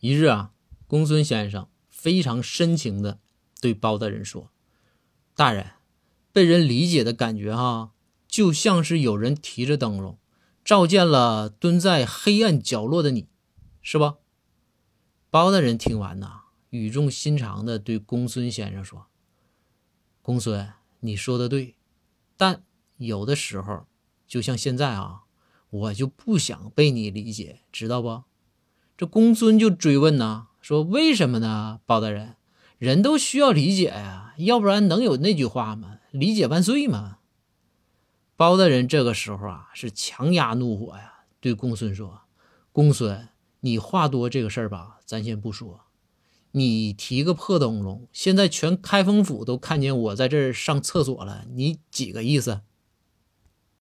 一日啊，公孙先生非常深情的对包大人说：“大人，被人理解的感觉哈，就像是有人提着灯笼，照见了蹲在黑暗角落的你，是吧？”包大人听完呐，语重心长的对公孙先生说：“公孙，你说的对，但有的时候，就像现在啊，我就不想被你理解，知道不？”这公孙就追问呐，说为什么呢？包大人，人都需要理解呀，要不然能有那句话吗？理解万岁吗？包大人这个时候啊，是强压怒火呀，对公孙说：“公孙，你话多这个事儿吧，咱先不说。你提个破灯笼，现在全开封府都看见我在这儿上厕所了，你几个意思？”